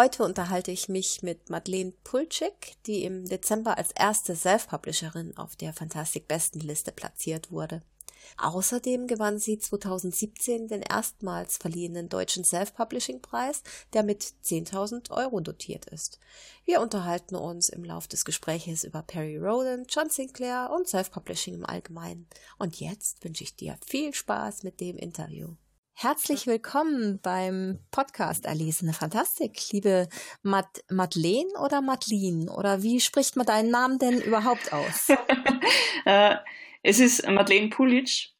Heute unterhalte ich mich mit Madeleine Pulczyk, die im Dezember als erste Self-Publisherin auf der Fantastik-Bestenliste platziert wurde. Außerdem gewann sie 2017 den erstmals verliehenen deutschen Self-Publishing-Preis, der mit 10.000 Euro dotiert ist. Wir unterhalten uns im Lauf des Gespräches über Perry Rowland, John Sinclair und Self-Publishing im Allgemeinen. Und jetzt wünsche ich dir viel Spaß mit dem Interview. Herzlich willkommen beim Podcast Erlesene Fantastik, liebe Mad Madeleine oder Madeline oder wie spricht man deinen Namen denn überhaupt aus? äh, es ist Madeleine Pulic,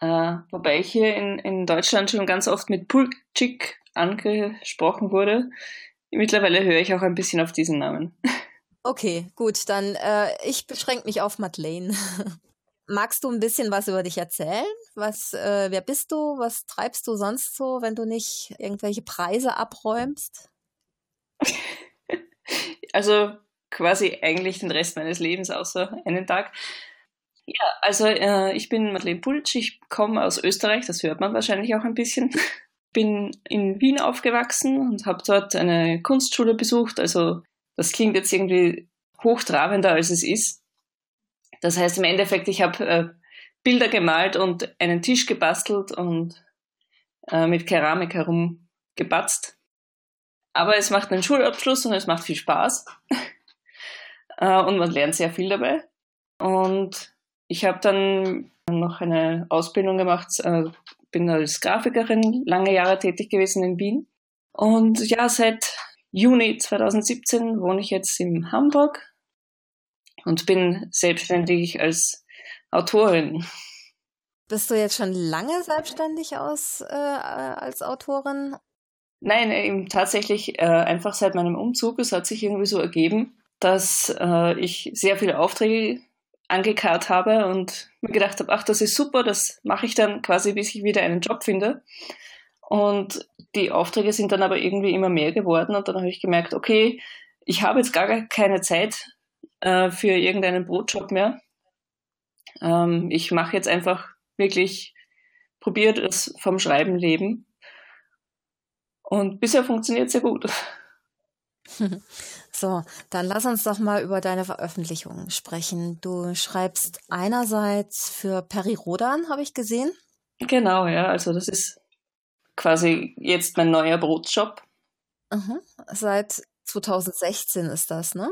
äh, wobei ich hier in, in Deutschland schon ganz oft mit Pulcik angesprochen wurde. Mittlerweile höre ich auch ein bisschen auf diesen Namen. Okay, gut, dann äh, ich beschränke mich auf Madeleine. Magst du ein bisschen was über dich erzählen? Was, äh, wer bist du? Was treibst du sonst so, wenn du nicht irgendwelche Preise abräumst? Also quasi eigentlich den Rest meines Lebens außer einen Tag. Ja, also äh, ich bin Madeleine Pultsch, ich komme aus Österreich, das hört man wahrscheinlich auch ein bisschen. Bin in Wien aufgewachsen und habe dort eine Kunstschule besucht. Also das klingt jetzt irgendwie hochtrabender, als es ist. Das heißt im Endeffekt, ich habe äh, Bilder gemalt und einen Tisch gebastelt und äh, mit Keramik herumgebatzt. Aber es macht einen Schulabschluss und es macht viel Spaß. äh, und man lernt sehr viel dabei. Und ich habe dann noch eine Ausbildung gemacht, äh, bin als Grafikerin lange Jahre tätig gewesen in Wien. Und ja, seit Juni 2017 wohne ich jetzt in Hamburg und bin selbstständig als Autorin. Bist du jetzt schon lange selbstständig aus, äh, als Autorin? Nein, eben tatsächlich äh, einfach seit meinem Umzug. Es hat sich irgendwie so ergeben, dass äh, ich sehr viele Aufträge angekarrt habe und mir gedacht habe, ach, das ist super, das mache ich dann quasi, bis ich wieder einen Job finde. Und die Aufträge sind dann aber irgendwie immer mehr geworden und dann habe ich gemerkt, okay, ich habe jetzt gar keine Zeit äh, für irgendeinen Brotjob mehr. Ähm, ich mache jetzt einfach wirklich, probiere das vom Schreiben leben. Und bisher funktioniert es sehr gut. So, dann lass uns doch mal über deine Veröffentlichungen sprechen. Du schreibst einerseits für Peri Rodan, habe ich gesehen. Genau, ja. Also das ist quasi jetzt mein neuer Brotjob. Mhm. Seit 2016 ist das, ne?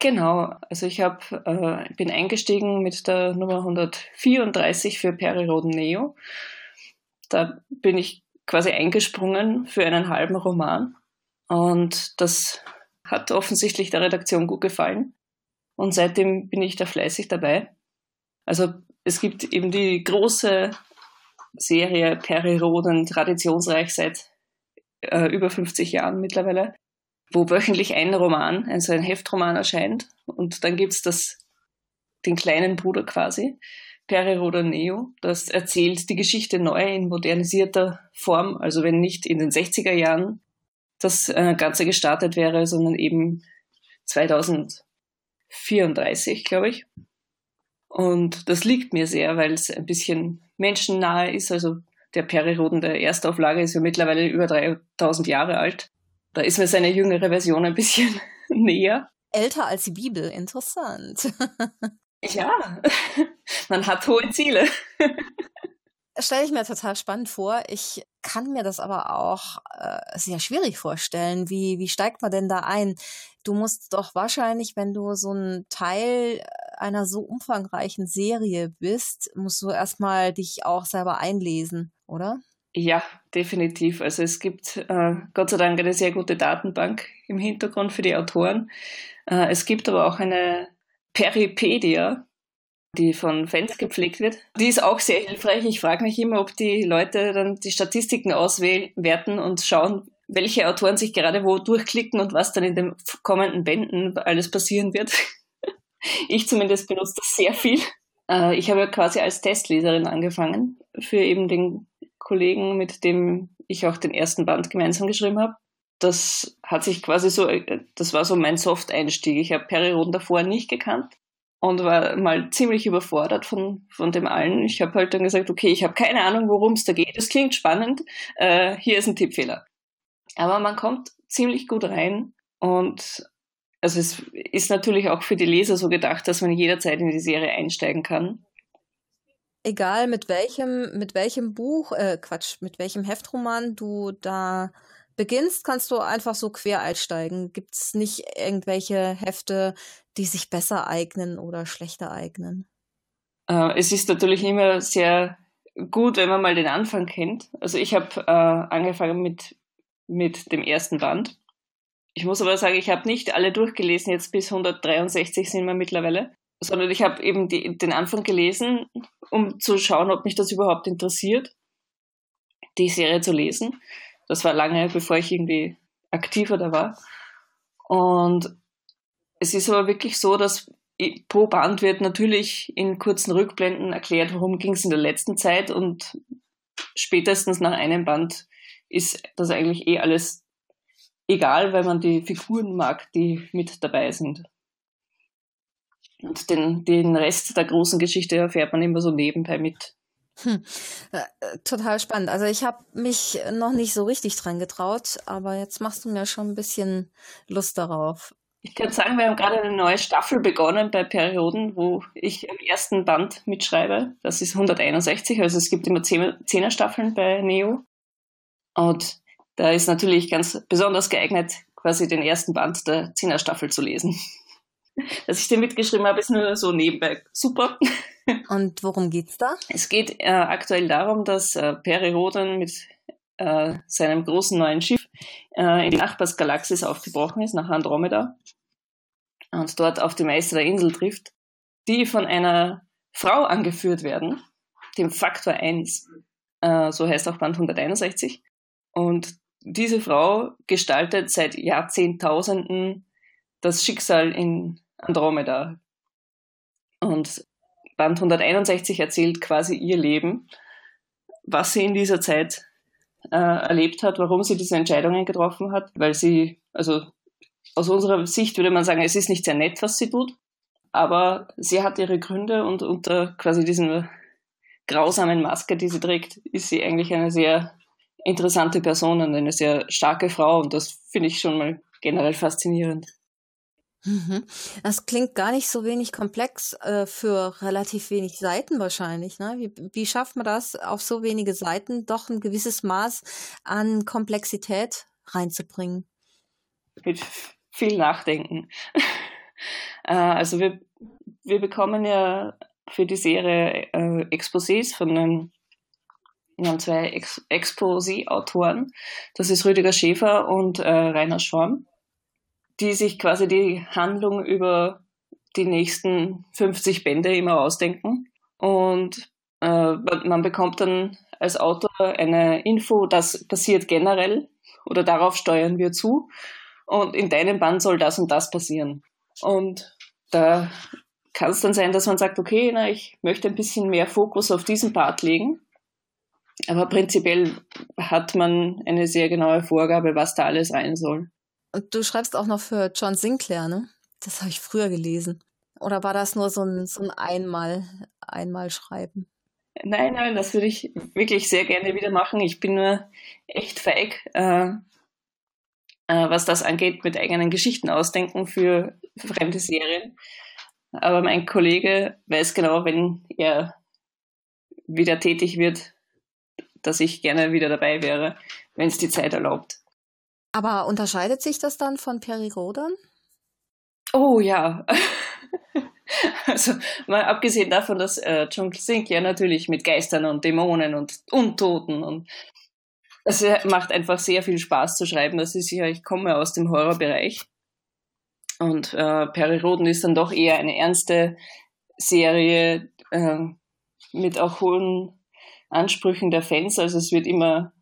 Genau, also ich hab, äh, bin eingestiegen mit der Nummer 134 für Periroden Neo. Da bin ich quasi eingesprungen für einen halben Roman. Und das hat offensichtlich der Redaktion gut gefallen. Und seitdem bin ich da fleißig dabei. Also es gibt eben die große Serie Periroden, traditionsreich seit äh, über 50 Jahren mittlerweile wo wöchentlich ein Roman, also ein Heftroman erscheint. Und dann gibt's das, den kleinen Bruder quasi, Periroda Neo. Das erzählt die Geschichte neu in modernisierter Form. Also wenn nicht in den 60er Jahren das äh, Ganze gestartet wäre, sondern eben 2034, glaube ich. Und das liegt mir sehr, weil es ein bisschen menschennahe ist. Also der Periroden der Erstauflage ist ja mittlerweile über 3000 Jahre alt. Da ist mir seine jüngere Version ein bisschen näher. Älter als die Bibel, interessant. ja, man hat hohe Ziele. Stelle ich mir total spannend vor. Ich kann mir das aber auch äh, sehr schwierig vorstellen. Wie, wie steigt man denn da ein? Du musst doch wahrscheinlich, wenn du so ein Teil einer so umfangreichen Serie bist, musst du erstmal dich auch selber einlesen, oder? Ja, definitiv. Also es gibt äh, Gott sei Dank eine sehr gute Datenbank im Hintergrund für die Autoren. Äh, es gibt aber auch eine Peripedia, die von Fans gepflegt wird. Die ist auch sehr hilfreich. Ich frage mich immer, ob die Leute dann die Statistiken auswerten und schauen, welche Autoren sich gerade wo durchklicken und was dann in den kommenden Bänden alles passieren wird. ich zumindest benutze das sehr viel. Äh, ich habe quasi als Testleserin angefangen für eben den Kollegen, mit dem ich auch den ersten Band gemeinsam geschrieben habe. Das hat sich quasi so, äh, das war so mein Soft-Einstieg. Ich habe Periroden davor nicht gekannt und war mal ziemlich überfordert von, von dem allen. Ich habe halt dann gesagt, okay, ich habe keine Ahnung, worum es da geht. Es klingt spannend. Äh, hier ist ein Tippfehler. Aber man kommt ziemlich gut rein und also es ist natürlich auch für die Leser so gedacht, dass man jederzeit in die Serie einsteigen kann. Egal mit welchem, mit welchem Buch, äh, Quatsch, mit welchem Heftroman du da beginnst, kannst du einfach so quer einsteigen. Gibt es nicht irgendwelche Hefte, die sich besser eignen oder schlechter eignen? Äh, es ist natürlich immer sehr gut, wenn man mal den Anfang kennt. Also ich habe äh, angefangen mit, mit dem ersten Band. Ich muss aber sagen, ich habe nicht alle durchgelesen, jetzt bis 163 sind wir mittlerweile, sondern ich habe eben die, den Anfang gelesen, um zu schauen, ob mich das überhaupt interessiert, die Serie zu lesen. Das war lange, bevor ich irgendwie aktiver da war. Und es ist aber wirklich so, dass pro Band wird natürlich in kurzen Rückblenden erklärt, worum ging es in der letzten Zeit und spätestens nach einem Band ist das eigentlich eh alles egal, weil man die Figuren mag, die mit dabei sind. Und den, den Rest der großen Geschichte erfährt man immer so nebenbei mit. Hm. Äh, total spannend. Also ich habe mich noch nicht so richtig dran getraut, aber jetzt machst du mir schon ein bisschen Lust darauf. Ich kann sagen, wir haben gerade eine neue Staffel begonnen bei Perioden, wo ich im ersten Band mitschreibe. Das ist 161, also es gibt immer zehner Staffeln bei Neo. Und da ist natürlich ganz besonders geeignet, quasi den ersten Band der zehner Staffel zu lesen. Dass ich den mitgeschrieben habe, ist nur so nebenbei super. Und worum geht's da? Es geht äh, aktuell darum, dass äh, Peri Rodan mit äh, seinem großen neuen Schiff äh, in die Nachbarsgalaxis aufgebrochen ist, nach Andromeda, und dort auf die Meister der Insel trifft, die von einer Frau angeführt werden, dem Faktor 1, äh, so heißt auch Band 161. Und diese Frau gestaltet seit Jahrzehntausenden das Schicksal in Andromeda. Und Band 161 erzählt quasi ihr Leben, was sie in dieser Zeit äh, erlebt hat, warum sie diese Entscheidungen getroffen hat, weil sie, also aus unserer Sicht würde man sagen, es ist nicht sehr nett, was sie tut, aber sie hat ihre Gründe und unter quasi diesen grausamen Maske, die sie trägt, ist sie eigentlich eine sehr interessante Person und eine sehr starke Frau und das finde ich schon mal generell faszinierend. Mhm. Das klingt gar nicht so wenig komplex äh, für relativ wenig Seiten wahrscheinlich. Ne? Wie, wie schafft man das, auf so wenige Seiten doch ein gewisses Maß an Komplexität reinzubringen? Mit viel Nachdenken. äh, also wir, wir bekommen ja für die Serie äh, Exposés von den wir haben zwei Ex Exposé-Autoren. Das ist Rüdiger Schäfer und äh, Rainer Schorn die sich quasi die Handlung über die nächsten 50 Bände immer ausdenken. Und äh, man bekommt dann als Autor eine Info, das passiert generell oder darauf steuern wir zu. Und in deinem Band soll das und das passieren. Und da kann es dann sein, dass man sagt, okay, na, ich möchte ein bisschen mehr Fokus auf diesen Part legen. Aber prinzipiell hat man eine sehr genaue Vorgabe, was da alles rein soll. Und du schreibst auch noch für John Sinclair, ne? Das habe ich früher gelesen. Oder war das nur so ein, so ein Einmal, Einmal schreiben? Nein, nein, das würde ich wirklich sehr gerne wieder machen. Ich bin nur echt feig, äh, äh, was das angeht, mit eigenen Geschichten ausdenken für fremde Serien. Aber mein Kollege weiß genau, wenn er wieder tätig wird, dass ich gerne wieder dabei wäre, wenn es die Zeit erlaubt. Aber unterscheidet sich das dann von Perirodan? Oh ja. also mal abgesehen davon, dass äh, Sink ja natürlich mit Geistern und Dämonen und Untoten und es macht einfach sehr viel Spaß zu schreiben. Das ist ja, ich komme aus dem Horrorbereich. Und äh, Perry Roden ist dann doch eher eine ernste Serie äh, mit auch hohen Ansprüchen der Fans. Also es wird immer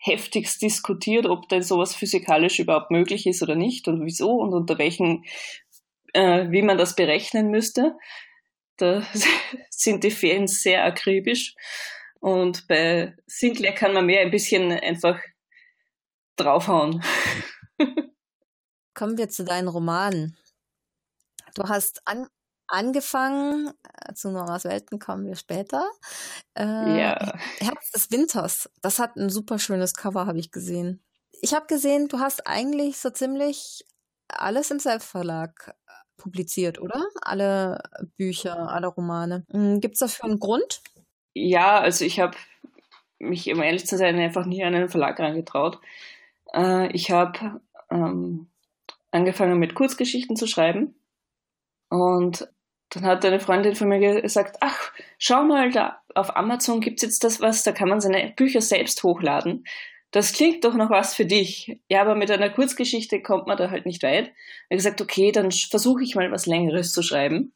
heftigst diskutiert, ob denn sowas physikalisch überhaupt möglich ist oder nicht und wieso und unter welchen, äh, wie man das berechnen müsste. Da sind die Fans sehr akribisch. Und bei Sinclair kann man mehr ein bisschen einfach draufhauen. Kommen wir zu deinen Romanen. Du hast an, angefangen, äh, zu Noras Welten kommen wir später. Äh, ja. Herz des Winters, das hat ein super schönes Cover, habe ich gesehen. Ich habe gesehen, du hast eigentlich so ziemlich alles im Selbstverlag äh, publiziert, oder? Alle Bücher, alle Romane. Hm, Gibt es dafür einen Grund? Ja, also ich habe mich, um ehrlich zu sein, einfach nie an einen Verlag herangetraut. Äh, ich habe ähm, angefangen mit Kurzgeschichten zu schreiben und dann hat eine Freundin von mir gesagt, ach, schau mal, da auf Amazon gibt's jetzt das was, da kann man seine Bücher selbst hochladen. Das klingt doch noch was für dich. Ja, aber mit einer Kurzgeschichte kommt man da halt nicht weit. Er hat gesagt, okay, dann versuche ich mal was Längeres zu schreiben.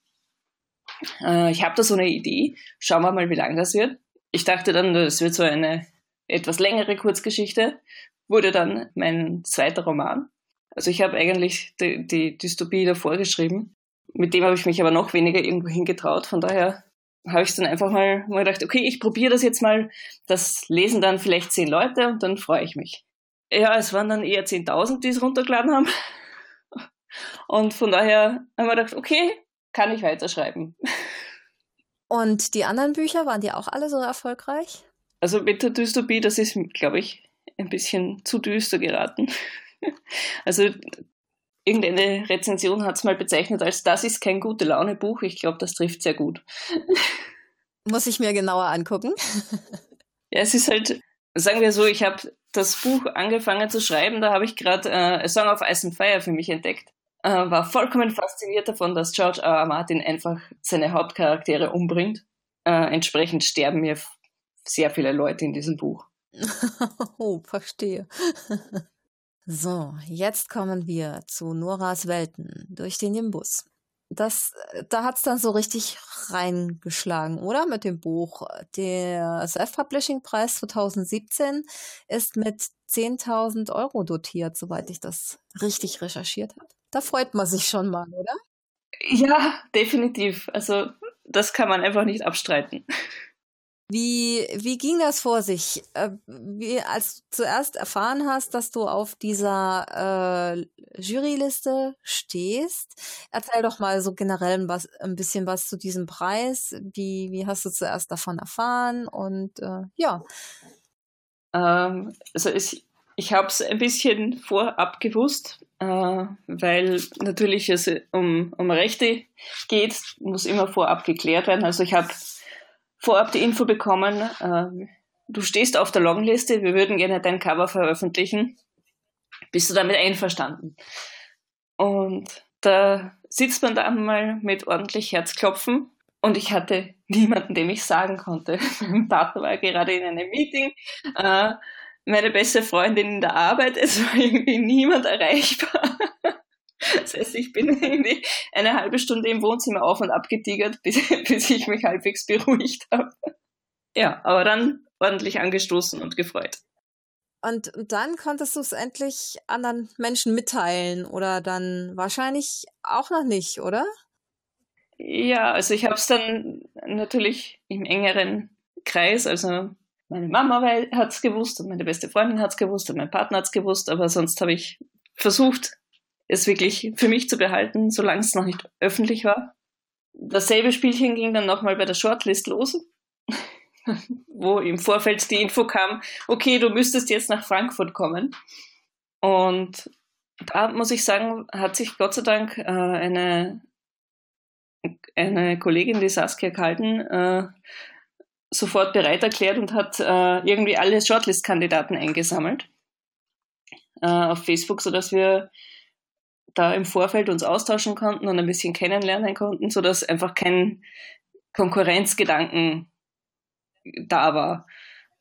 Äh, ich habe da so eine Idee. Schauen wir mal, wie lang das wird. Ich dachte dann, das wird so eine etwas längere Kurzgeschichte. Wurde dann mein zweiter Roman. Also ich habe eigentlich die, die Dystopie davor geschrieben mit dem habe ich mich aber noch weniger irgendwo hingetraut. Von daher habe ich dann einfach mal, mal gedacht, okay, ich probiere das jetzt mal. Das lesen dann vielleicht zehn Leute und dann freue ich mich. Ja, es waren dann eher 10.000, die es runtergeladen haben. Und von daher haben wir gedacht, okay, kann ich weiterschreiben. Und die anderen Bücher, waren die auch alle so erfolgreich? Also mit der Dystopie, das ist, glaube ich, ein bisschen zu düster geraten. Also irgendeine Rezension hat es mal bezeichnet als das ist kein gute Laune Buch. Ich glaube, das trifft sehr gut. Muss ich mir genauer angucken. ja, es ist halt, sagen wir so, ich habe das Buch angefangen zu schreiben, da habe ich gerade äh, A Song of Ice and Fire für mich entdeckt. Äh, war vollkommen fasziniert davon, dass George R. R. Martin einfach seine Hauptcharaktere umbringt. Äh, entsprechend sterben mir sehr viele Leute in diesem Buch. oh, verstehe. So, jetzt kommen wir zu Noras Welten durch den Nimbus. Das, da hat's dann so richtig reingeschlagen, oder? Mit dem Buch. Der Self-Publishing-Preis 2017 ist mit 10.000 Euro dotiert, soweit ich das richtig recherchiert habe. Da freut man sich schon mal, oder? Ja, definitiv. Also, das kann man einfach nicht abstreiten. Wie, wie ging das vor sich? Äh, wie, als du zuerst erfahren hast, dass du auf dieser äh, Juryliste stehst, erzähl doch mal so generell was, ein bisschen was zu diesem Preis. Wie, wie hast du zuerst davon erfahren? Und äh, ja. Ähm, also ich, ich habe es ein bisschen vorab gewusst, äh, weil natürlich es um, um Rechte geht, muss immer vorab geklärt werden. Also ich habe vorab die Info bekommen, äh, du stehst auf der Longliste, wir würden gerne dein Cover veröffentlichen. Bist du damit einverstanden? Und da sitzt man da mal mit ordentlich Herzklopfen und ich hatte niemanden, dem ich sagen konnte. Mein Partner war gerade in einem Meeting, äh, meine beste Freundin in der Arbeit, es war irgendwie niemand erreichbar. Das heißt, ich bin irgendwie eine halbe Stunde im Wohnzimmer auf und ab getigert, bis, bis ich mich halbwegs beruhigt habe. Ja, aber dann ordentlich angestoßen und gefreut. Und dann konntest du es endlich anderen Menschen mitteilen oder dann wahrscheinlich auch noch nicht, oder? Ja, also ich habe es dann natürlich im engeren Kreis, also meine Mama hat es gewusst und meine beste Freundin hat es gewusst und mein Partner hat es gewusst, aber sonst habe ich versucht, es wirklich für mich zu behalten, solange es noch nicht öffentlich war. Dasselbe Spielchen ging dann nochmal bei der Shortlist los, wo im Vorfeld die Info kam, okay, du müsstest jetzt nach Frankfurt kommen. Und da muss ich sagen, hat sich Gott sei Dank äh, eine, eine Kollegin, die Saskia Kalten, äh, sofort bereit erklärt und hat äh, irgendwie alle Shortlist-Kandidaten eingesammelt äh, auf Facebook, sodass wir da im Vorfeld uns austauschen konnten und ein bisschen kennenlernen konnten, so dass einfach kein Konkurrenzgedanken da war.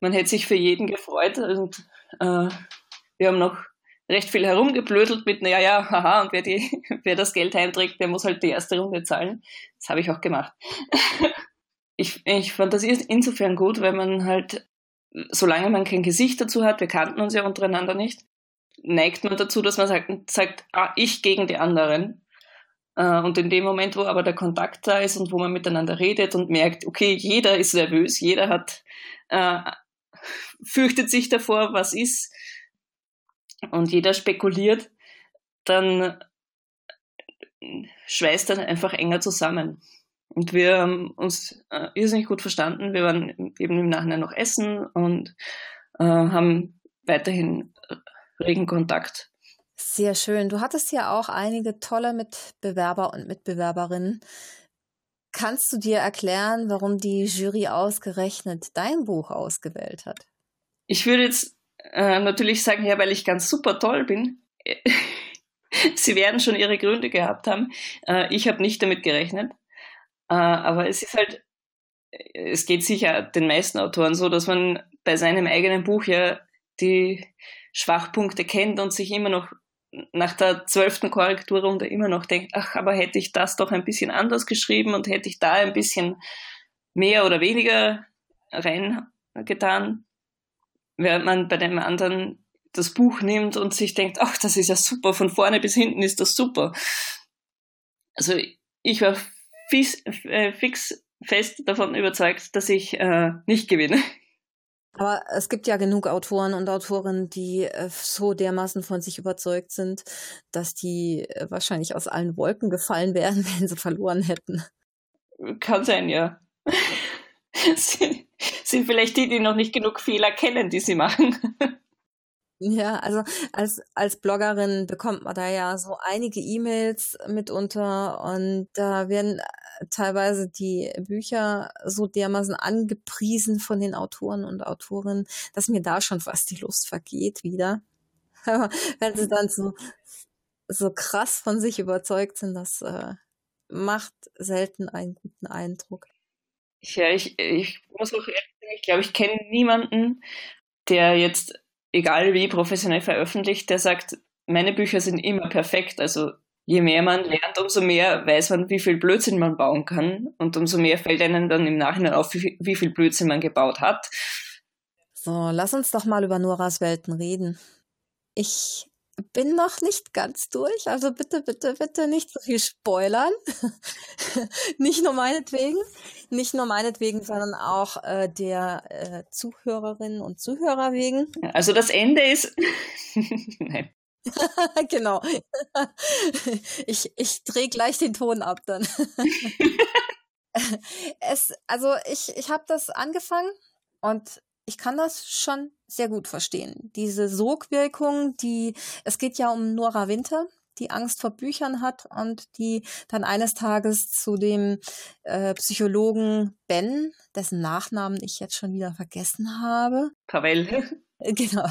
Man hätte sich für jeden gefreut und äh, wir haben noch recht viel herumgeblödelt mit, naja, ja, haha, und wer, die, wer das Geld heimträgt, der muss halt die erste Runde zahlen. Das habe ich auch gemacht. ich, ich fand das insofern gut, weil man halt, solange man kein Gesicht dazu hat, wir kannten uns ja untereinander nicht, neigt man dazu, dass man sagt, sagt ah, ich gegen die anderen. Äh, und in dem Moment, wo aber der Kontakt da ist und wo man miteinander redet und merkt, okay, jeder ist nervös, jeder hat, äh, fürchtet sich davor, was ist, und jeder spekuliert, dann schweißt dann einfach enger zusammen. Und wir haben uns äh, irrsinnig gut verstanden. Wir waren eben im Nachhinein noch essen und äh, haben weiterhin regen Kontakt. Sehr schön. Du hattest ja auch einige tolle Mitbewerber und Mitbewerberinnen. Kannst du dir erklären, warum die Jury ausgerechnet dein Buch ausgewählt hat? Ich würde jetzt äh, natürlich sagen, ja, weil ich ganz super toll bin. Sie werden schon ihre Gründe gehabt haben. Äh, ich habe nicht damit gerechnet. Äh, aber es ist halt, es geht sicher den meisten Autoren so, dass man bei seinem eigenen Buch ja die Schwachpunkte kennt und sich immer noch nach der zwölften Korrekturrunde immer noch denkt, ach, aber hätte ich das doch ein bisschen anders geschrieben und hätte ich da ein bisschen mehr oder weniger reingetan, während man bei dem anderen das Buch nimmt und sich denkt, ach, das ist ja super, von vorne bis hinten ist das super. Also ich war fix, äh, fix fest davon überzeugt, dass ich äh, nicht gewinne. Aber es gibt ja genug Autoren und Autorinnen, die äh, so dermaßen von sich überzeugt sind, dass die äh, wahrscheinlich aus allen Wolken gefallen wären, wenn sie verloren hätten. Kann sein, ja. sind vielleicht die, die noch nicht genug Fehler kennen, die sie machen. Ja, also als, als Bloggerin bekommt man da ja so einige E-Mails mitunter und da werden teilweise die Bücher so dermaßen angepriesen von den Autoren und Autorinnen, dass mir da schon fast die Lust vergeht wieder. wenn sie dann so, so krass von sich überzeugt sind, das äh, macht selten einen guten Eindruck. Ja, ich, ich muss auch ehrlich sagen, ich glaube, ich kenne niemanden, der jetzt, egal wie professionell veröffentlicht, der sagt, meine Bücher sind immer perfekt. Also je mehr man lernt, umso mehr weiß man, wie viel Blödsinn man bauen kann und umso mehr fällt einem dann im Nachhinein auf, wie, viel Blödsinn man gebaut hat. So, lass uns doch mal über Noras Welten reden. Ich bin noch nicht ganz durch, also bitte, bitte, bitte nicht so viel spoilern. nicht nur meinetwegen, nicht nur meinetwegen, sondern auch äh, der äh, Zuhörerinnen und Zuhörer wegen. Also das Ende ist. Nein. genau. ich ich drehe gleich den Ton ab dann. es, also ich, ich habe das angefangen und ich kann das schon sehr gut verstehen. Diese Sogwirkung, die, es geht ja um Nora Winter, die Angst vor Büchern hat und die dann eines Tages zu dem äh, Psychologen Ben, dessen Nachnamen ich jetzt schon wieder vergessen habe. Pavel. Genau.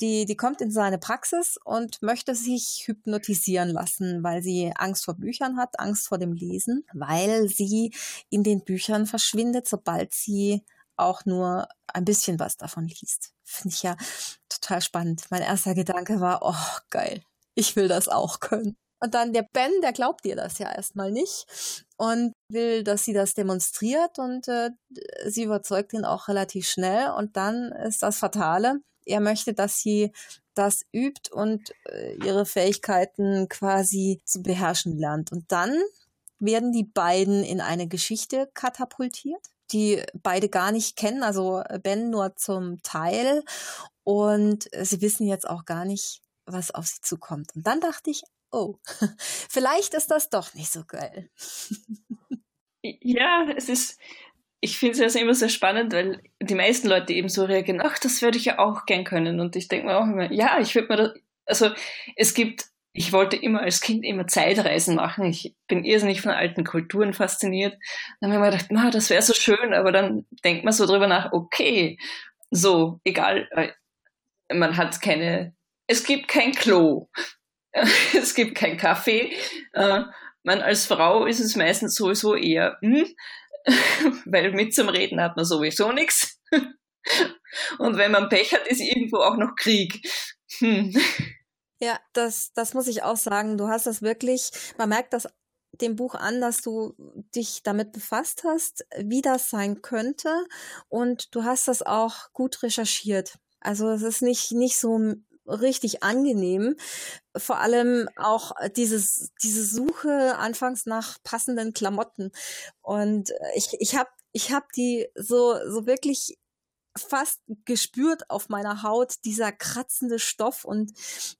Die, die kommt in seine Praxis und möchte sich hypnotisieren lassen, weil sie Angst vor Büchern hat, Angst vor dem Lesen, weil sie in den Büchern verschwindet, sobald sie auch nur ein bisschen was davon liest. Finde ich ja total spannend. Mein erster Gedanke war, oh, geil, ich will das auch können. Und dann der Ben, der glaubt dir das ja erstmal nicht und will, dass sie das demonstriert und äh, sie überzeugt ihn auch relativ schnell. Und dann ist das Fatale. Er möchte, dass sie das übt und äh, ihre Fähigkeiten quasi zu beherrschen lernt. Und dann werden die beiden in eine Geschichte katapultiert die beide gar nicht kennen, also Ben nur zum Teil. Und sie wissen jetzt auch gar nicht, was auf sie zukommt. Und dann dachte ich, oh, vielleicht ist das doch nicht so geil. Ja, es ist, ich finde es also immer sehr spannend, weil die meisten Leute eben so reagieren, ach, das würde ich ja auch gern können. Und ich denke mir auch immer, ja, ich würde mir das, also es gibt ich wollte immer als Kind immer Zeitreisen machen. Ich bin irrsinnig von alten Kulturen fasziniert. Dann habe ich mir gedacht, na, das wäre so schön, aber dann denkt man so drüber nach, okay, so, egal, äh, man hat keine, es gibt kein Klo, es gibt kein Kaffee. Äh, man als Frau ist es meistens sowieso eher, hm, weil mit zum Reden hat man sowieso nichts. Und wenn man Pech hat, ist irgendwo auch noch Krieg. Hm. Ja, das, das muss ich auch sagen. Du hast das wirklich, man merkt das dem Buch an, dass du dich damit befasst hast, wie das sein könnte. Und du hast das auch gut recherchiert. Also es ist nicht, nicht so richtig angenehm. Vor allem auch dieses, diese Suche anfangs nach passenden Klamotten. Und ich, ich habe ich hab die so, so wirklich fast gespürt auf meiner Haut, dieser kratzende Stoff und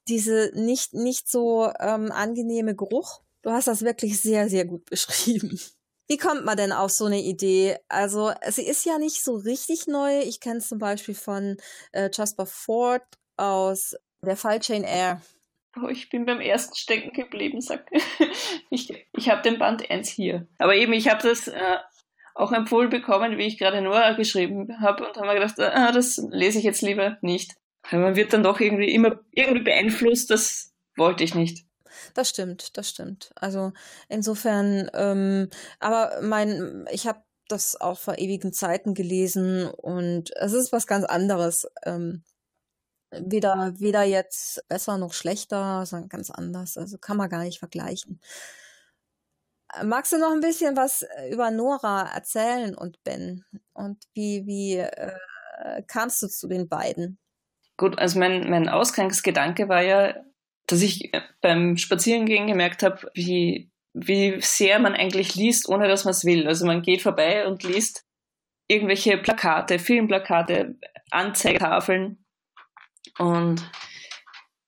diese nicht, nicht so ähm, angenehme Geruch. Du hast das wirklich sehr, sehr gut beschrieben. Wie kommt man denn auf so eine Idee? Also, sie ist ja nicht so richtig neu. Ich kenne zum Beispiel von äh, Jasper Ford aus Der Fall Jane Eyre. Oh, ich bin beim ersten stecken geblieben, sag. ich ich habe den Band 1 hier. Aber eben, ich habe das äh, auch empfohlen bekommen, wie ich gerade Nora geschrieben habe und habe mir gedacht, ah, das lese ich jetzt lieber nicht. Weil man wird dann doch irgendwie immer irgendwie beeinflusst, das wollte ich nicht. Das stimmt, das stimmt. Also insofern, ähm, aber mein, ich habe das auch vor ewigen Zeiten gelesen und es ist was ganz anderes. Ähm, weder, weder jetzt besser noch schlechter, sondern ganz anders. Also kann man gar nicht vergleichen. Magst du noch ein bisschen was über Nora erzählen und Ben? Und wie, wie äh, kamst du zu den beiden? Gut, also mein, mein Ausgangsgedanke war ja, dass ich beim Spazierengehen gemerkt habe, wie, wie sehr man eigentlich liest, ohne dass man es will. Also man geht vorbei und liest irgendwelche Plakate, Filmplakate, Anzeigetafeln. Und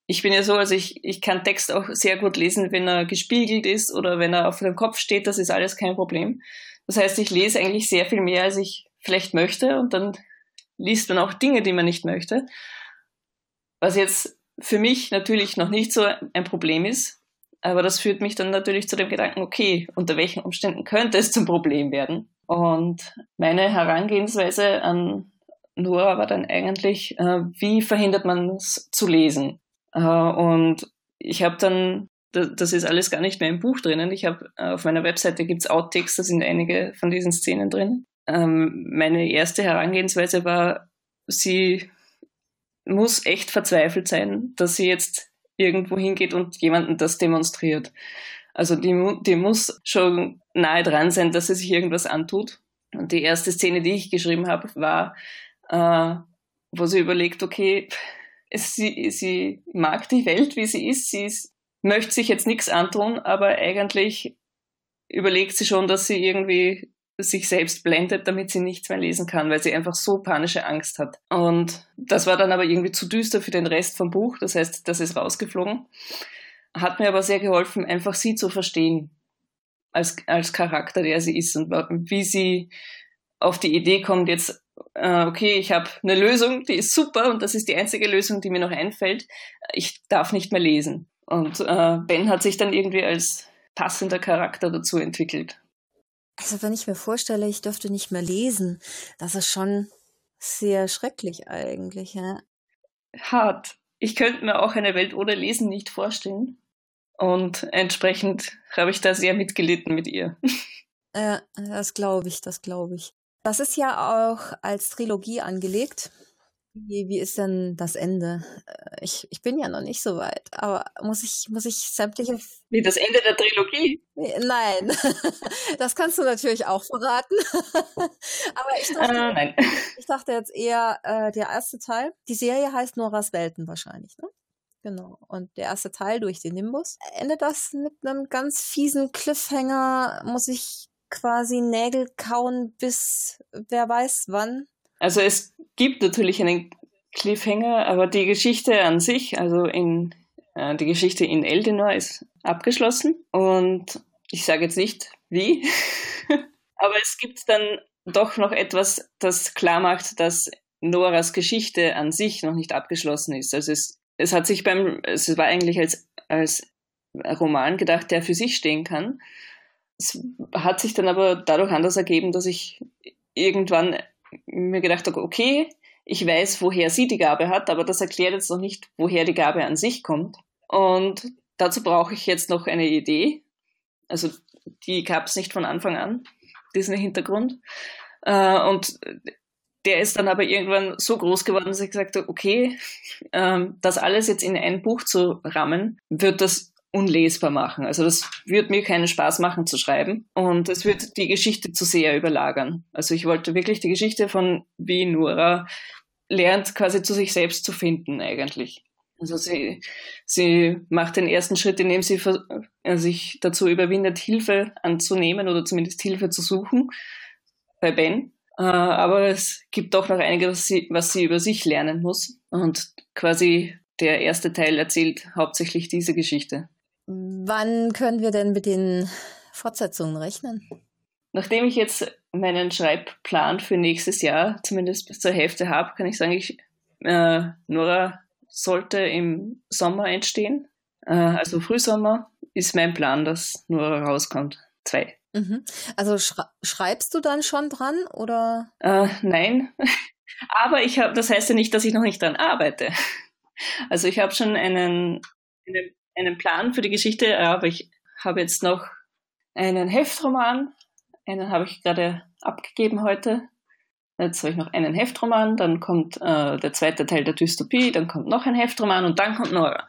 ich bin ja so, also ich, ich kann Text auch sehr gut lesen, wenn er gespiegelt ist oder wenn er auf dem Kopf steht, das ist alles kein Problem. Das heißt, ich lese eigentlich sehr viel mehr, als ich vielleicht möchte und dann liest man auch Dinge, die man nicht möchte. Was jetzt für mich natürlich noch nicht so ein Problem ist, aber das führt mich dann natürlich zu dem Gedanken, okay, unter welchen Umständen könnte es zum Problem werden? Und meine Herangehensweise an Nora war dann eigentlich, äh, wie verhindert man es zu lesen? Äh, und ich habe dann, das ist alles gar nicht mehr im Buch drinnen, ich habe äh, auf meiner Webseite gibt's Outtakes, da sind einige von diesen Szenen drin. Ähm, meine erste Herangehensweise war, sie muss echt verzweifelt sein, dass sie jetzt irgendwo hingeht und jemanden das demonstriert. Also die, die muss schon nahe dran sein, dass sie sich irgendwas antut. Und die erste Szene, die ich geschrieben habe, war, äh, wo sie überlegt, okay, sie, sie mag die Welt, wie sie ist, sie ist, möchte sich jetzt nichts antun, aber eigentlich überlegt sie schon, dass sie irgendwie sich selbst blendet, damit sie nichts mehr lesen kann, weil sie einfach so panische Angst hat. Und das war dann aber irgendwie zu düster für den Rest vom Buch, das heißt, das ist rausgeflogen. Hat mir aber sehr geholfen, einfach sie zu verstehen als, als Charakter, der sie ist und wie sie auf die Idee kommt, jetzt, äh, okay, ich habe eine Lösung, die ist super und das ist die einzige Lösung, die mir noch einfällt. Ich darf nicht mehr lesen. Und äh, Ben hat sich dann irgendwie als passender Charakter dazu entwickelt. Also wenn ich mir vorstelle, ich dürfte nicht mehr lesen, das ist schon sehr schrecklich eigentlich. Ja? Hart. Ich könnte mir auch eine Welt ohne Lesen nicht vorstellen. Und entsprechend habe ich da sehr mitgelitten mit ihr. Ja, das glaube ich, das glaube ich. Das ist ja auch als Trilogie angelegt. Wie, wie ist denn das Ende? Äh, ich, ich bin ja noch nicht so weit, aber muss ich, muss ich sämtliche. Wie das Ende der Trilogie? Nein, das kannst du natürlich auch verraten. aber ich dachte, nein. ich dachte jetzt eher äh, der erste Teil. Die Serie heißt Noras Welten wahrscheinlich, ne? Genau. Und der erste Teil durch den Nimbus. Endet das mit einem ganz fiesen Cliffhanger? Muss ich quasi Nägel kauen bis wer weiß wann? Also es gibt natürlich einen Cliffhanger, aber die Geschichte an sich, also in äh, die Geschichte in Eldenor ist abgeschlossen und ich sage jetzt nicht wie, aber es gibt dann doch noch etwas, das klar macht, dass Noras Geschichte an sich noch nicht abgeschlossen ist. Also es, es hat sich beim, es war eigentlich als, als Roman gedacht, der für sich stehen kann. Es hat sich dann aber dadurch anders ergeben, dass ich irgendwann mir gedacht habe, okay, ich weiß, woher sie die Gabe hat, aber das erklärt jetzt noch nicht, woher die Gabe an sich kommt. Und dazu brauche ich jetzt noch eine Idee. Also die gab es nicht von Anfang an, diesen Hintergrund. Äh, und der ist dann aber irgendwann so groß geworden, dass ich gesagt habe, okay, ähm, das alles jetzt in ein Buch zu rammen, wird das unlesbar machen. Also das wird mir keinen Spaß machen zu schreiben und es wird die Geschichte zu sehr überlagern. Also ich wollte wirklich die Geschichte von wie Nora lernt quasi zu sich selbst zu finden eigentlich. Also sie, sie macht den ersten Schritt, indem sie äh, sich dazu überwindet, Hilfe anzunehmen oder zumindest Hilfe zu suchen bei Ben. Äh, aber es gibt doch noch einiges, was sie über sich lernen muss. Und quasi der erste Teil erzählt hauptsächlich diese Geschichte. Wann können wir denn mit den Fortsetzungen rechnen? Nachdem ich jetzt meinen Schreibplan für nächstes Jahr zumindest bis zur Hälfte habe, kann ich sagen, ich, äh, Nora sollte im Sommer entstehen. Äh, also Frühsommer ist mein Plan, dass Nora rauskommt. Zwei. Mhm. Also schreibst du dann schon dran oder? Äh, nein, aber ich habe, das heißt ja nicht, dass ich noch nicht dran arbeite. Also ich habe schon einen, einen, einen Plan für die Geschichte, aber ich habe jetzt noch einen Heftroman, einen habe ich gerade abgegeben heute. Jetzt habe ich noch einen Heftroman, dann kommt äh, der zweite Teil der Dystopie, dann kommt noch ein Heftroman und dann kommt Nora.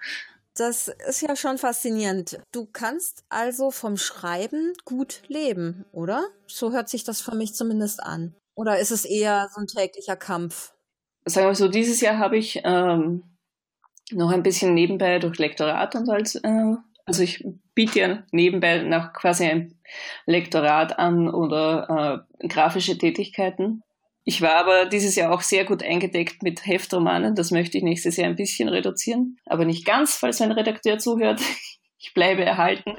Das ist ja schon faszinierend. Du kannst also vom Schreiben gut leben, oder? So hört sich das für mich zumindest an. Oder ist es eher so ein täglicher Kampf? Sagen wir so, dieses Jahr habe ich ähm, noch ein bisschen nebenbei durch Lektorat und als, äh, also ich biete ja nebenbei noch quasi ein Lektorat an oder äh, grafische Tätigkeiten. Ich war aber dieses Jahr auch sehr gut eingedeckt mit Heftromanen. Das möchte ich nächstes Jahr ein bisschen reduzieren. Aber nicht ganz, falls mein Redakteur zuhört. Ich bleibe erhalten.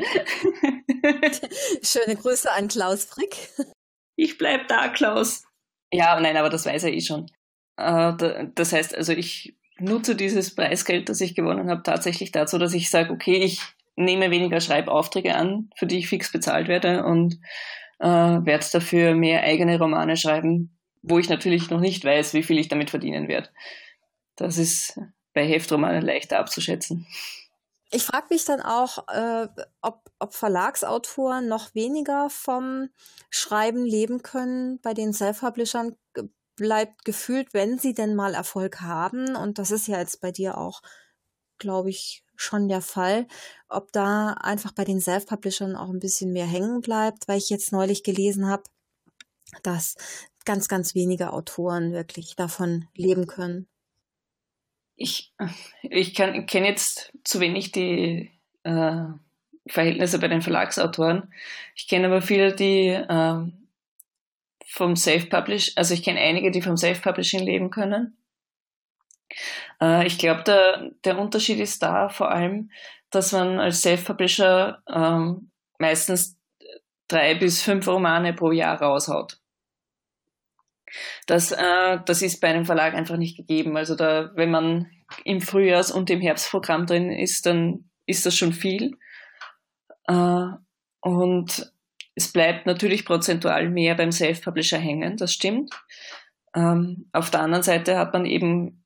Schöne Grüße an Klaus Frick. Ich bleib da, Klaus. Ja, nein, aber das weiß er eh schon. Äh, das heißt, also ich nutze dieses Preisgeld, das ich gewonnen habe, tatsächlich dazu, dass ich sage, okay, ich nehme weniger Schreibaufträge an, für die ich fix bezahlt werde und äh, werde dafür mehr eigene Romane schreiben, wo ich natürlich noch nicht weiß, wie viel ich damit verdienen werde. Das ist bei Heftromanen leichter abzuschätzen. Ich frage mich dann auch, äh, ob, ob Verlagsautoren noch weniger vom Schreiben leben können. Bei den Self-Publishern bleibt gefühlt, wenn sie denn mal Erfolg haben, und das ist ja jetzt bei dir auch, glaube ich, schon der Fall, ob da einfach bei den Self-Publishern auch ein bisschen mehr hängen bleibt, weil ich jetzt neulich gelesen habe, dass ganz, ganz wenige Autoren wirklich davon leben können. Ich, ich kenne jetzt zu wenig die äh, Verhältnisse bei den Verlagsautoren. Ich kenne aber viele, die äh, vom Self-Publish, also ich kenne einige, die vom Self-Publishing leben können. Äh, ich glaube, der, der Unterschied ist da vor allem, dass man als Self-Publisher ähm, meistens drei bis fünf Romane pro Jahr raushaut. Das, äh, das ist bei einem Verlag einfach nicht gegeben. Also da, wenn man im Frühjahrs- und im Herbstprogramm drin ist, dann ist das schon viel. Äh, und es bleibt natürlich prozentual mehr beim Self-Publisher hängen, das stimmt. Ähm, auf der anderen Seite hat man eben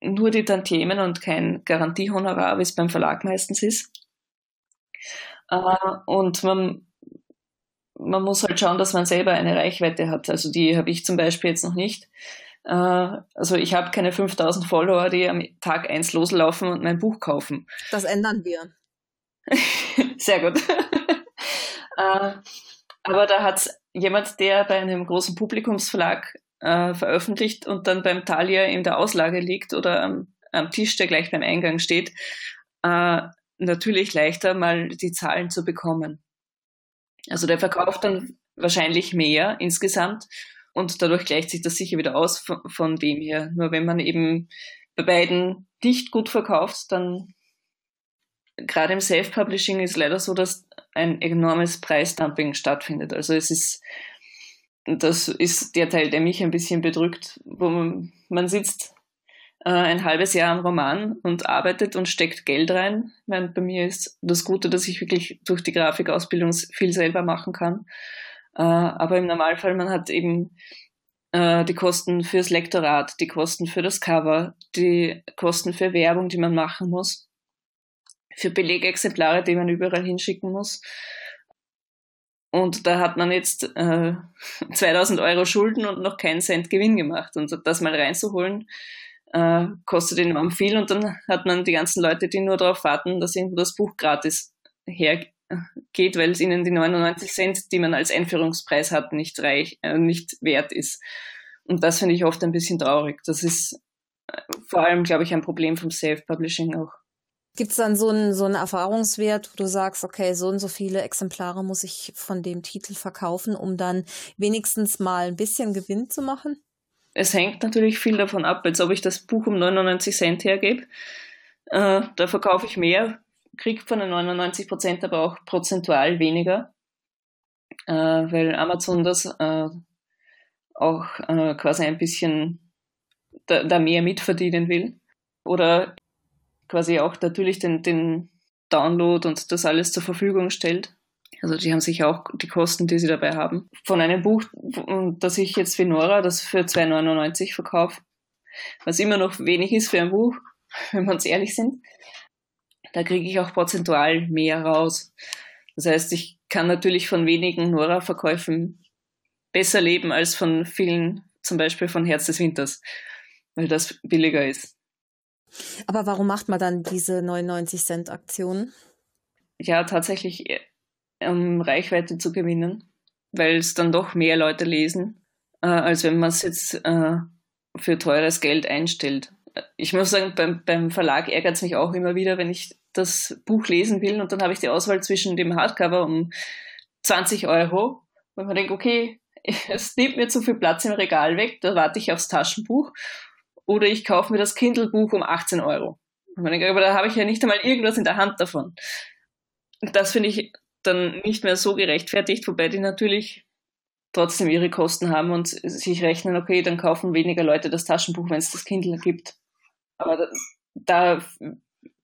nur die Tantiemen und kein Garantiehonorar, wie es beim Verlag meistens ist. Äh, und man man muss halt schauen, dass man selber eine Reichweite hat. Also die habe ich zum Beispiel jetzt noch nicht. Äh, also ich habe keine 5000 Follower, die am Tag eins loslaufen und mein Buch kaufen. Das ändern wir. Sehr gut. Äh, aber da hat jemand, der bei einem großen Publikumsverlag äh, veröffentlicht und dann beim Thalia in der Auslage liegt oder am, am Tisch, der gleich beim Eingang steht, natürlich leichter mal die Zahlen zu bekommen. Also der verkauft dann wahrscheinlich mehr insgesamt und dadurch gleicht sich das sicher wieder aus von, von dem her. Nur wenn man eben bei beiden nicht gut verkauft, dann gerade im Self-Publishing ist leider so, dass ein enormes Preisdumping stattfindet. Also es ist, das ist der Teil, der mich ein bisschen bedrückt, wo man, man sitzt äh, ein halbes Jahr am Roman und arbeitet und steckt Geld rein. Meine, bei mir ist das Gute, dass ich wirklich durch die Grafikausbildung viel selber machen kann. Äh, aber im Normalfall, man hat eben äh, die Kosten fürs Lektorat, die Kosten für das Cover, die Kosten für Werbung, die man machen muss, für Belegexemplare, die man überall hinschicken muss. Und da hat man jetzt äh, 2000 Euro Schulden und noch keinen Cent Gewinn gemacht. Und das mal reinzuholen, äh, kostet enorm viel. Und dann hat man die ganzen Leute, die nur darauf warten, dass irgendwo das Buch gratis hergeht, weil es ihnen die 99 Cent, die man als Einführungspreis hat, nicht reich, äh, nicht wert ist. Und das finde ich oft ein bisschen traurig. Das ist äh, vor allem, glaube ich, ein Problem vom Self-Publishing auch. Gibt es dann so einen, so einen Erfahrungswert, wo du sagst, okay, so und so viele Exemplare muss ich von dem Titel verkaufen, um dann wenigstens mal ein bisschen Gewinn zu machen? Es hängt natürlich viel davon ab, als ob ich das Buch um 99 Cent hergebe. Äh, da verkaufe ich mehr, kriege von den 99 Prozent aber auch prozentual weniger, äh, weil Amazon das äh, auch äh, quasi ein bisschen da, da mehr mitverdienen will. Oder quasi auch natürlich den, den Download und das alles zur Verfügung stellt. Also die haben sich auch die Kosten, die sie dabei haben. Von einem Buch, das ich jetzt wie Nora, das für 2,99 verkaufe, was immer noch wenig ist für ein Buch, wenn wir uns ehrlich sind, da kriege ich auch prozentual mehr raus. Das heißt, ich kann natürlich von wenigen Nora-Verkäufen besser leben als von vielen, zum Beispiel von Herz des Winters, weil das billiger ist. Aber warum macht man dann diese 99 Cent Aktion? Ja, tatsächlich, um Reichweite zu gewinnen, weil es dann doch mehr Leute lesen, äh, als wenn man es jetzt äh, für teures Geld einstellt. Ich muss sagen, beim, beim Verlag ärgert es mich auch immer wieder, wenn ich das Buch lesen will und dann habe ich die Auswahl zwischen dem Hardcover um 20 Euro, weil man denkt, okay, es nimmt mir zu viel Platz im Regal weg, da warte ich aufs Taschenbuch oder ich kaufe mir das Kindle-Buch um 18 Euro. aber da habe ich ja nicht einmal irgendwas in der Hand davon. Das finde ich dann nicht mehr so gerechtfertigt, wobei die natürlich trotzdem ihre Kosten haben und sich rechnen, okay, dann kaufen weniger Leute das Taschenbuch, wenn es das Kindle gibt. Aber da, da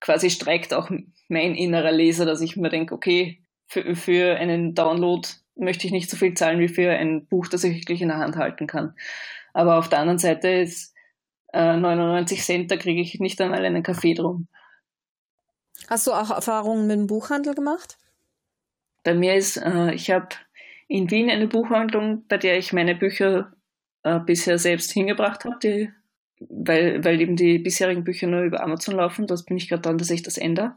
quasi streikt auch mein innerer Leser, dass ich mir denke, okay, für, für einen Download möchte ich nicht so viel zahlen wie für ein Buch, das ich wirklich in der Hand halten kann. Aber auf der anderen Seite ist 99 äh, Cent, da kriege ich nicht einmal einen Kaffee drum. Hast du auch Erfahrungen mit dem Buchhandel gemacht? Bei mir ist, äh, ich habe in Wien eine Buchhandlung, bei der ich meine Bücher äh, bisher selbst hingebracht habe, weil, weil eben die bisherigen Bücher nur über Amazon laufen. Das bin ich gerade dran, dass ich das ändere.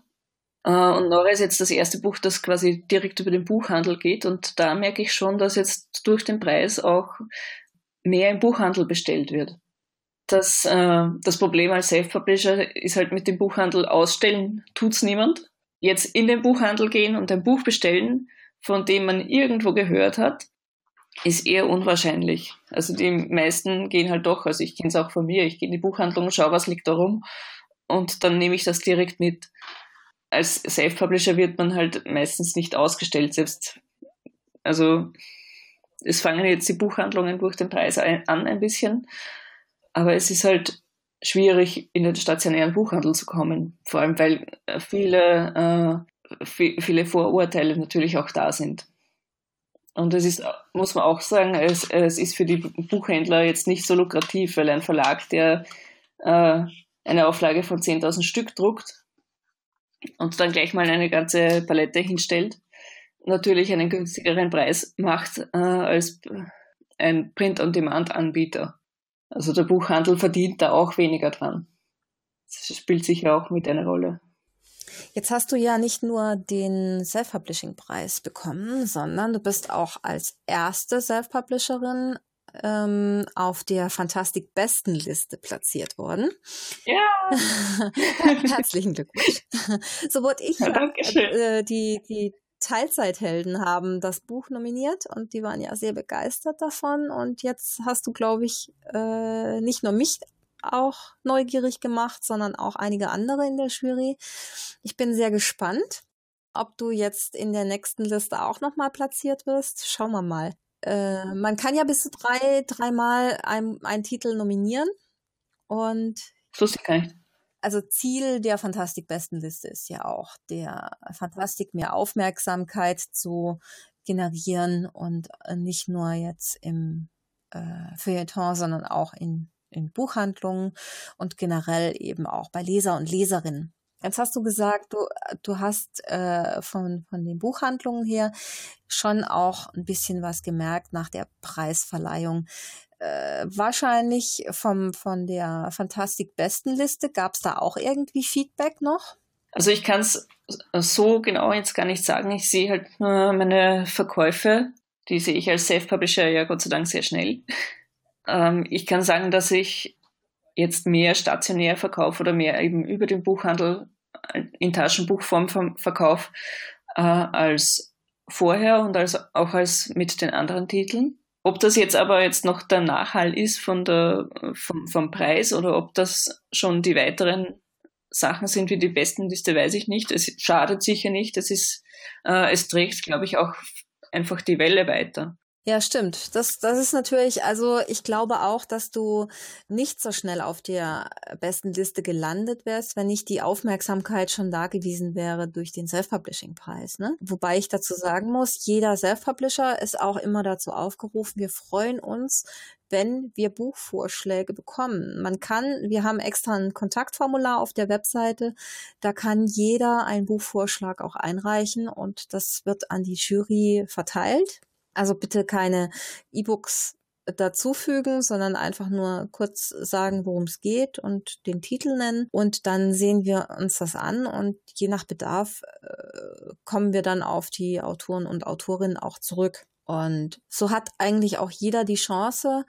Äh, und Nora ist jetzt das erste Buch, das quasi direkt über den Buchhandel geht. Und da merke ich schon, dass jetzt durch den Preis auch mehr im Buchhandel bestellt wird das, äh, das Problem als Self-Publisher ist halt mit dem Buchhandel ausstellen, tut's niemand. Jetzt in den Buchhandel gehen und ein Buch bestellen, von dem man irgendwo gehört hat, ist eher unwahrscheinlich. Also die meisten gehen halt doch, also ich kenne es auch von mir, ich gehe in die Buchhandlung, schaue, was liegt da rum und dann nehme ich das direkt mit. Als Self-Publisher wird man halt meistens nicht ausgestellt, selbst, also es fangen jetzt die Buchhandlungen durch den Preis an ein bisschen, aber es ist halt schwierig, in den stationären Buchhandel zu kommen. Vor allem, weil äh, viele, äh, viele Vorurteile natürlich auch da sind. Und es ist, muss man auch sagen, es, es ist für die Buchhändler jetzt nicht so lukrativ, weil ein Verlag, der äh, eine Auflage von 10.000 Stück druckt und dann gleich mal eine ganze Palette hinstellt, natürlich einen günstigeren Preis macht äh, als ein Print-on-Demand-Anbieter. Also der Buchhandel verdient da auch weniger dran. Das spielt sicher auch mit eine Rolle. Jetzt hast du ja nicht nur den Self-Publishing-Preis bekommen, sondern du bist auch als erste Self-Publisherin ähm, auf der Fantastik-Besten-Liste platziert worden. Ja! Herzlichen Glückwunsch. so wurde ich ja, äh, die, die Teilzeithelden haben das Buch nominiert und die waren ja sehr begeistert davon. Und jetzt hast du, glaube ich, äh, nicht nur mich auch neugierig gemacht, sondern auch einige andere in der Jury. Ich bin sehr gespannt, ob du jetzt in der nächsten Liste auch nochmal platziert wirst. Schauen wir mal. Äh, man kann ja bis zu drei, dreimal einen Titel nominieren. Und. Das wusste ich gar nicht also Ziel der Fantastik-Bestenliste ist ja auch, der Fantastik mehr Aufmerksamkeit zu generieren und äh, nicht nur jetzt im äh, Feuilleton, sondern auch in, in Buchhandlungen und generell eben auch bei Leser und Leserinnen. Jetzt hast du gesagt, du, du hast äh, von, von den Buchhandlungen her schon auch ein bisschen was gemerkt nach der Preisverleihung. Äh, wahrscheinlich vom, von der Fantastik-Bestenliste. Gab es da auch irgendwie Feedback noch? Also ich kann es so genau jetzt gar nicht sagen. Ich sehe halt nur meine Verkäufe. Die sehe ich als Self-Publisher ja Gott sei Dank sehr schnell. Ähm, ich kann sagen, dass ich jetzt mehr stationär verkaufe oder mehr eben über den Buchhandel in Taschenbuchform verkaufe äh, als vorher und als, auch als mit den anderen Titeln. Ob das jetzt aber jetzt noch der Nachhall ist von der, vom, vom Preis oder ob das schon die weiteren Sachen sind wie die besten Liste, weiß ich nicht. Es schadet sicher nicht. Es ist, äh, es trägt, glaube ich, auch einfach die Welle weiter. Ja, stimmt. Das, das ist natürlich, also ich glaube auch, dass du nicht so schnell auf der besten Liste gelandet wärst, wenn nicht die Aufmerksamkeit schon da gewesen wäre durch den Self-Publishing-Preis. Ne? Wobei ich dazu sagen muss, jeder Self-Publisher ist auch immer dazu aufgerufen, wir freuen uns, wenn wir Buchvorschläge bekommen. Man kann, wir haben extra ein Kontaktformular auf der Webseite, da kann jeder einen Buchvorschlag auch einreichen und das wird an die Jury verteilt. Also bitte keine E-Books dazufügen, sondern einfach nur kurz sagen, worum es geht und den Titel nennen. Und dann sehen wir uns das an und je nach Bedarf äh, kommen wir dann auf die Autoren und Autorinnen auch zurück. Und so hat eigentlich auch jeder die Chance,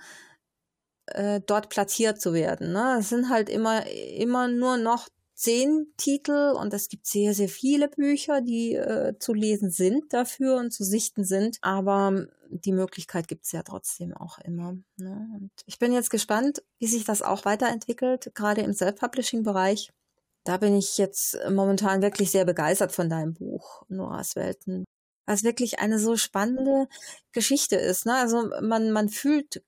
äh, dort platziert zu werden. Ne? Es sind halt immer, immer nur noch zehn Titel und es gibt sehr, sehr viele Bücher, die äh, zu lesen sind dafür und zu sichten sind. Aber die Möglichkeit gibt es ja trotzdem auch immer. Ne? Und ich bin jetzt gespannt, wie sich das auch weiterentwickelt, gerade im Self-Publishing-Bereich. Da bin ich jetzt momentan wirklich sehr begeistert von deinem Buch, Noahs Welten. Was wirklich eine so spannende Geschichte ist. Ne? Also man, man fühlt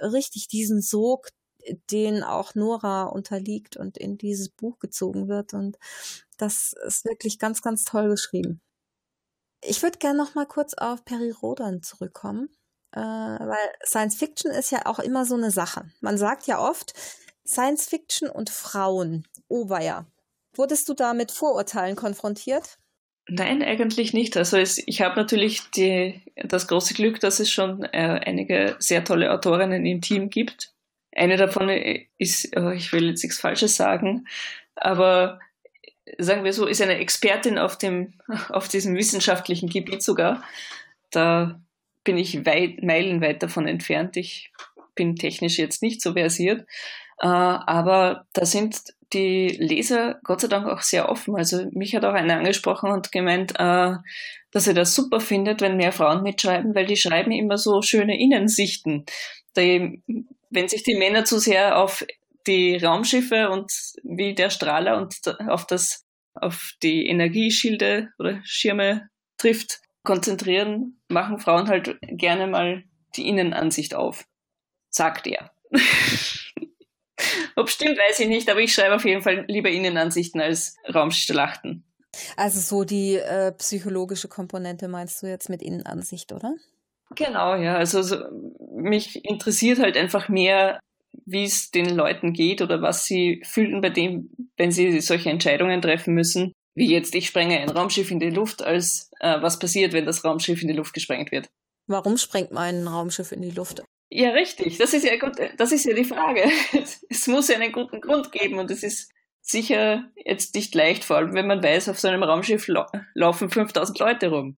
richtig diesen Sog den auch Nora unterliegt und in dieses Buch gezogen wird. Und das ist wirklich ganz, ganz toll geschrieben. Ich würde gerne noch mal kurz auf Peri Rodan zurückkommen, äh, weil Science Fiction ist ja auch immer so eine Sache. Man sagt ja oft Science Fiction und Frauen. Oh weia. Wurdest du da mit Vorurteilen konfrontiert? Nein, eigentlich nicht. Also es, ich habe natürlich die, das große Glück, dass es schon äh, einige sehr tolle Autorinnen im Team gibt, eine davon ist, oh, ich will jetzt nichts Falsches sagen, aber sagen wir so, ist eine Expertin auf dem, auf diesem wissenschaftlichen Gebiet sogar. Da bin ich weit, meilenweit davon entfernt. Ich bin technisch jetzt nicht so versiert. Äh, aber da sind die Leser Gott sei Dank auch sehr offen. Also mich hat auch einer angesprochen und gemeint, äh, dass er das super findet, wenn mehr Frauen mitschreiben, weil die schreiben immer so schöne Innensichten. Die wenn sich die Männer zu sehr auf die Raumschiffe und wie der Strahler und auf das, auf die Energieschilde oder Schirme trifft, konzentrieren, machen Frauen halt gerne mal die Innenansicht auf. Sagt er. Ob stimmt, weiß ich nicht, aber ich schreibe auf jeden Fall lieber Innenansichten als Raumschlachten. Also so die äh, psychologische Komponente meinst du jetzt mit Innenansicht, oder? Genau, ja. Also so, mich interessiert halt einfach mehr, wie es den Leuten geht oder was sie fühlen bei dem, wenn sie solche Entscheidungen treffen müssen. Wie jetzt, ich sprenge ein Raumschiff in die Luft, als äh, was passiert, wenn das Raumschiff in die Luft gesprengt wird. Warum sprengt man ein Raumschiff in die Luft? Ja, richtig. Das ist ja gut, das ist ja die Frage. Es muss ja einen guten Grund geben und es ist sicher jetzt nicht leicht, vor allem wenn man weiß, auf so einem Raumschiff laufen 5000 Leute rum.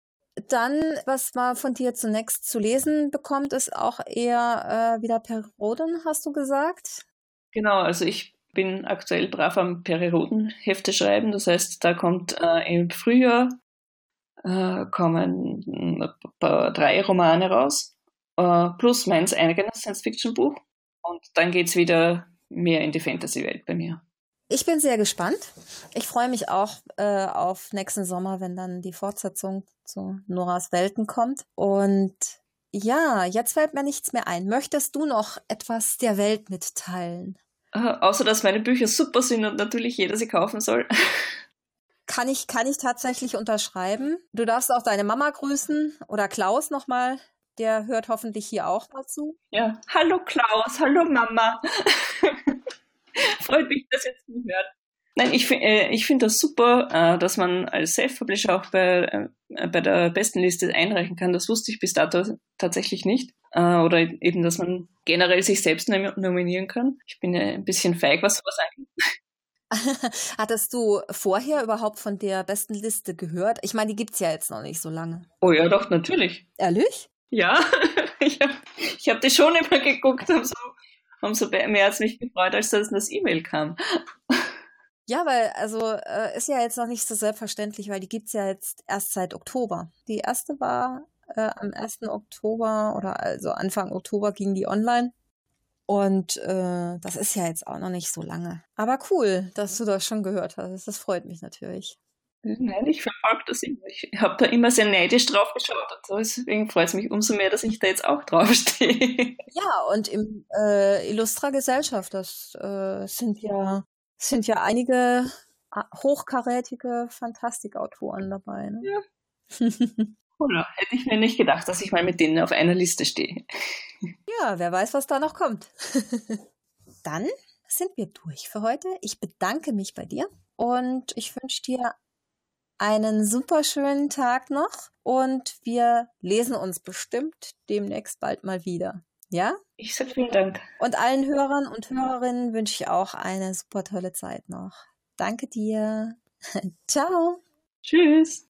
Dann, was man von dir zunächst zu lesen bekommt, ist auch eher äh, wieder Perioden, hast du gesagt? Genau, also ich bin aktuell brav am Periodenhefte schreiben. Das heißt, da kommt äh, im Frühjahr äh, kommen drei Romane raus, äh, plus meins eigenes Science-Fiction-Buch. Und dann geht's wieder mehr in die Fantasy-Welt bei mir. Ich bin sehr gespannt. Ich freue mich auch äh, auf nächsten Sommer, wenn dann die Fortsetzung zu Noras Welten kommt. Und ja, jetzt fällt mir nichts mehr ein. Möchtest du noch etwas der Welt mitteilen? Äh, außer, dass meine Bücher super sind und natürlich jeder sie kaufen soll. Kann ich, kann ich tatsächlich unterschreiben. Du darfst auch deine Mama grüßen oder Klaus nochmal. Der hört hoffentlich hier auch dazu. Ja, hallo Klaus, hallo Mama. Freut mich, dass ihr jetzt hört. Nein, ich, äh, ich finde das super, äh, dass man als Self-Publisher auch bei, äh, bei der besten Liste einreichen kann. Das wusste ich bis dato tatsächlich nicht. Äh, oder eben, dass man generell sich selbst nominieren kann. Ich bin ja ein bisschen feig, was sowas angeht. Hattest du vorher überhaupt von der besten Liste gehört? Ich meine, die gibt es ja jetzt noch nicht so lange. Oh ja, doch, natürlich. Ehrlich? Ja, ich habe ich hab die schon immer geguckt, habe so, hab so mehr als mich gefreut, als dass das E-Mail kam. Ja, weil, also, äh, ist ja jetzt noch nicht so selbstverständlich, weil die gibt es ja jetzt erst seit Oktober. Die erste war äh, am 1. Oktober oder also Anfang Oktober ging die online. Und äh, das ist ja jetzt auch noch nicht so lange. Aber cool, dass du das schon gehört hast. Das freut mich natürlich. Nein, ich verfolge das immer. Ich habe da immer sehr neidisch drauf geschaut. Deswegen freut es mich umso mehr, dass ich da jetzt auch draufstehe. Ja, und im äh, Illustra Gesellschaft, das äh, sind ja sind ja einige äh, hochkarätige Fantastikautoren dabei. Ne? Ja. Oder hätte ich mir nicht gedacht, dass ich mal mit denen auf einer Liste stehe. Ja, wer weiß, was da noch kommt. Dann sind wir durch für heute. Ich bedanke mich bei dir und ich wünsche dir einen super schönen Tag noch und wir lesen uns bestimmt demnächst bald mal wieder. Ja? Ich sage vielen Dank. Und allen Hörern und Hörerinnen wünsche ich auch eine super tolle Zeit noch. Danke dir. Ciao. Tschüss.